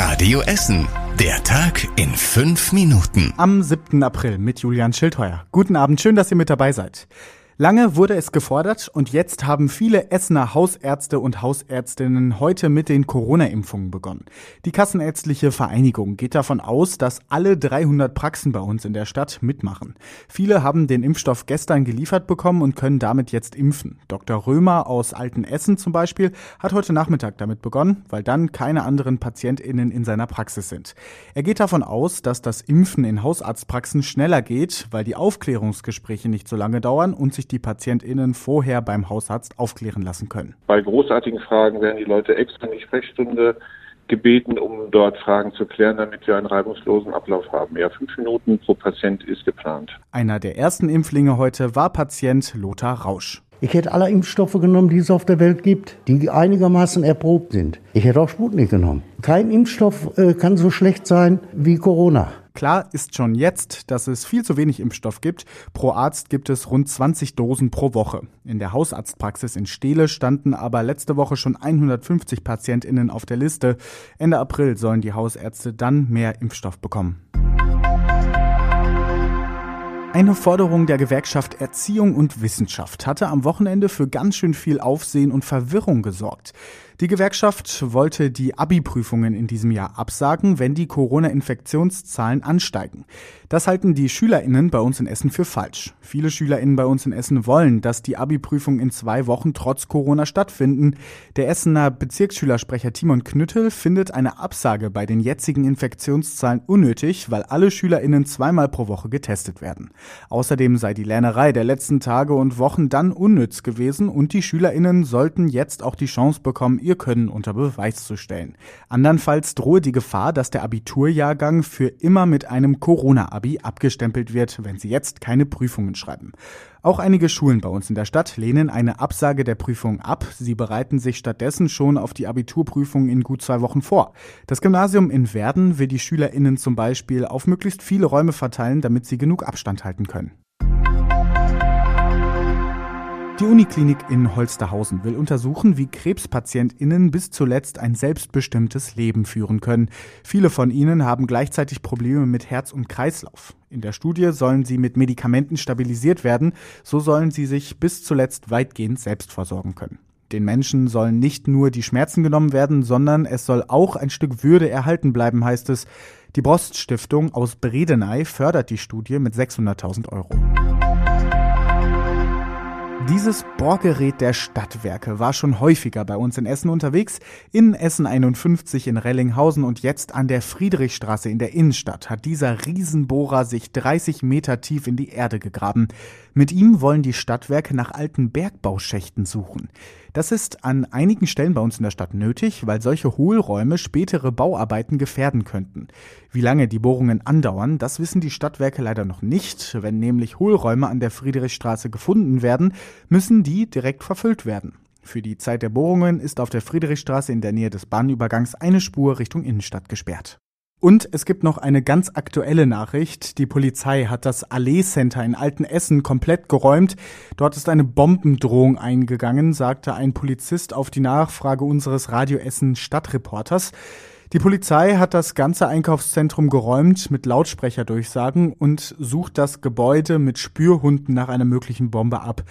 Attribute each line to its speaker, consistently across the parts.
Speaker 1: Radio Essen. Der Tag in fünf Minuten.
Speaker 2: Am 7. April mit Julian Schildheuer. Guten Abend, schön, dass ihr mit dabei seid. Lange wurde es gefordert und jetzt haben viele Essener Hausärzte und Hausärztinnen heute mit den Corona-Impfungen begonnen. Die Kassenärztliche Vereinigung geht davon aus, dass alle 300 Praxen bei uns in der Stadt mitmachen. Viele haben den Impfstoff gestern geliefert bekommen und können damit jetzt impfen. Dr. Römer aus Altenessen zum Beispiel hat heute Nachmittag damit begonnen, weil dann keine anderen PatientInnen in seiner Praxis sind. Er geht davon aus, dass das Impfen in Hausarztpraxen schneller geht, weil die Aufklärungsgespräche nicht so lange dauern und sich die PatientInnen vorher beim Hausarzt aufklären lassen können.
Speaker 3: Bei großartigen Fragen werden die Leute extra in die Sprechstunde gebeten, um dort Fragen zu klären, damit wir einen reibungslosen Ablauf haben. Ja, fünf Minuten pro Patient ist geplant.
Speaker 2: Einer der ersten Impflinge heute war Patient Lothar Rausch.
Speaker 4: Ich hätte alle Impfstoffe genommen, die es auf der Welt gibt, die einigermaßen erprobt sind. Ich hätte auch Sputnik genommen. Kein Impfstoff äh, kann so schlecht sein wie Corona.
Speaker 2: Klar ist schon jetzt, dass es viel zu wenig Impfstoff gibt. Pro Arzt gibt es rund 20 Dosen pro Woche. In der Hausarztpraxis in Steele standen aber letzte Woche schon 150 PatientInnen auf der Liste. Ende April sollen die Hausärzte dann mehr Impfstoff bekommen. Eine Forderung der Gewerkschaft Erziehung und Wissenschaft hatte am Wochenende für ganz schön viel Aufsehen und Verwirrung gesorgt. Die Gewerkschaft wollte die Abi-Prüfungen in diesem Jahr absagen, wenn die Corona-Infektionszahlen ansteigen. Das halten die SchülerInnen bei uns in Essen für falsch. Viele SchülerInnen bei uns in Essen wollen, dass die Abi-Prüfungen in zwei Wochen trotz Corona stattfinden. Der Essener Bezirksschülersprecher Timon Knüttel findet eine Absage bei den jetzigen Infektionszahlen unnötig, weil alle SchülerInnen zweimal pro Woche getestet werden. Außerdem sei die Lernerei der letzten Tage und Wochen dann unnütz gewesen und die SchülerInnen sollten jetzt auch die Chance bekommen, ihr Können unter Beweis zu stellen. Andernfalls drohe die Gefahr, dass der Abiturjahrgang für immer mit einem Corona-Abi abgestempelt wird, wenn sie jetzt keine Prüfungen schreiben. Auch einige Schulen bei uns in der Stadt lehnen eine Absage der Prüfung ab. Sie bereiten sich stattdessen schon auf die Abiturprüfung in gut zwei Wochen vor. Das Gymnasium in Werden will die SchülerInnen zum Beispiel auf möglichst viele Räume verteilen, damit sie genug Abstand halten können. Die Uniklinik in Holsterhausen will untersuchen, wie KrebspatientInnen bis zuletzt ein selbstbestimmtes Leben führen können. Viele von ihnen haben gleichzeitig Probleme mit Herz und Kreislauf. In der Studie sollen sie mit Medikamenten stabilisiert werden, so sollen sie sich bis zuletzt weitgehend selbst versorgen können. Den Menschen sollen nicht nur die Schmerzen genommen werden, sondern es soll auch ein Stück Würde erhalten bleiben, heißt es. Die Broststiftung aus Bredeney fördert die Studie mit 600.000 Euro. Dieses Bohrgerät der Stadtwerke war schon häufiger bei uns in Essen unterwegs. In Essen 51 in Rellinghausen und jetzt an der Friedrichstraße in der Innenstadt hat dieser Riesenbohrer sich 30 Meter tief in die Erde gegraben. Mit ihm wollen die Stadtwerke nach alten Bergbauschächten suchen. Das ist an einigen Stellen bei uns in der Stadt nötig, weil solche Hohlräume spätere Bauarbeiten gefährden könnten. Wie lange die Bohrungen andauern, das wissen die Stadtwerke leider noch nicht. Wenn nämlich Hohlräume an der Friedrichstraße gefunden werden, müssen die direkt verfüllt werden. Für die Zeit der Bohrungen ist auf der Friedrichstraße in der Nähe des Bahnübergangs eine Spur Richtung Innenstadt gesperrt. Und es gibt noch eine ganz aktuelle Nachricht. Die Polizei hat das Allee Center in Altenessen komplett geräumt. Dort ist eine Bombendrohung eingegangen, sagte ein Polizist auf die Nachfrage unseres Radio Essen Stadtreporters. Die Polizei hat das ganze Einkaufszentrum geräumt mit Lautsprecherdurchsagen und sucht das Gebäude mit Spürhunden nach einer möglichen Bombe ab.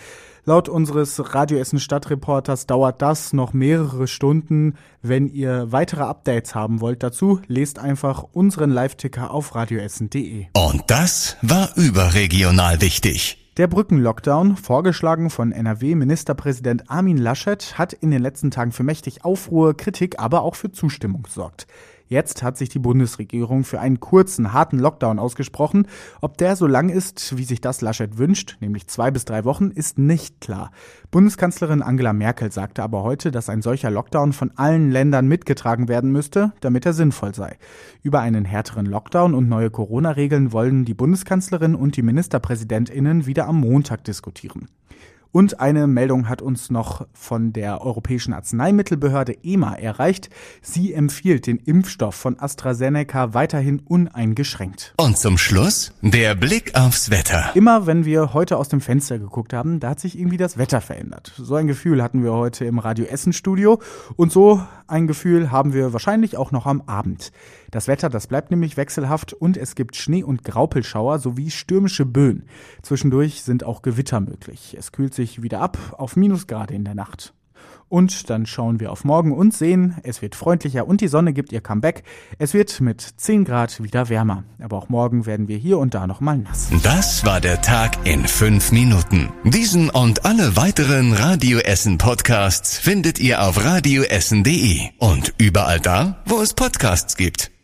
Speaker 2: Laut unseres Radio Essen Stadtreporters dauert das noch mehrere Stunden. Wenn ihr weitere Updates haben wollt dazu, lest einfach unseren Live-Ticker auf radioessen.de.
Speaker 1: Und das war überregional wichtig.
Speaker 2: Der Brückenlockdown, vorgeschlagen von NRW-Ministerpräsident Armin Laschet, hat in den letzten Tagen für mächtig Aufruhr, Kritik, aber auch für Zustimmung gesorgt. Jetzt hat sich die Bundesregierung für einen kurzen, harten Lockdown ausgesprochen. Ob der so lang ist, wie sich das Laschet wünscht, nämlich zwei bis drei Wochen, ist nicht klar. Bundeskanzlerin Angela Merkel sagte aber heute, dass ein solcher Lockdown von allen Ländern mitgetragen werden müsste, damit er sinnvoll sei. Über einen härteren Lockdown und neue Corona-Regeln wollen die Bundeskanzlerin und die Ministerpräsidentinnen wieder am Montag diskutieren. Und eine Meldung hat uns noch von der Europäischen Arzneimittelbehörde EMA erreicht. Sie empfiehlt den Impfstoff von AstraZeneca weiterhin uneingeschränkt.
Speaker 1: Und zum Schluss der Blick aufs Wetter.
Speaker 2: Immer wenn wir heute aus dem Fenster geguckt haben, da hat sich irgendwie das Wetter verändert. So ein Gefühl hatten wir heute im Radio Essen Studio und so ein Gefühl haben wir wahrscheinlich auch noch am Abend. Das Wetter, das bleibt nämlich wechselhaft und es gibt Schnee- und Graupelschauer sowie stürmische Böen. Zwischendurch sind auch Gewitter möglich. Es kühlt sich wieder ab auf Minusgrade in der Nacht. Und dann schauen wir auf morgen und sehen, es wird freundlicher und die Sonne gibt ihr Comeback. Es wird mit 10 Grad wieder wärmer. Aber auch morgen werden wir hier und da nochmal nass.
Speaker 1: Das war der Tag in fünf Minuten. Diesen und alle weiteren Radio Essen Podcasts findet ihr auf radioessen.de und überall da, wo es Podcasts gibt.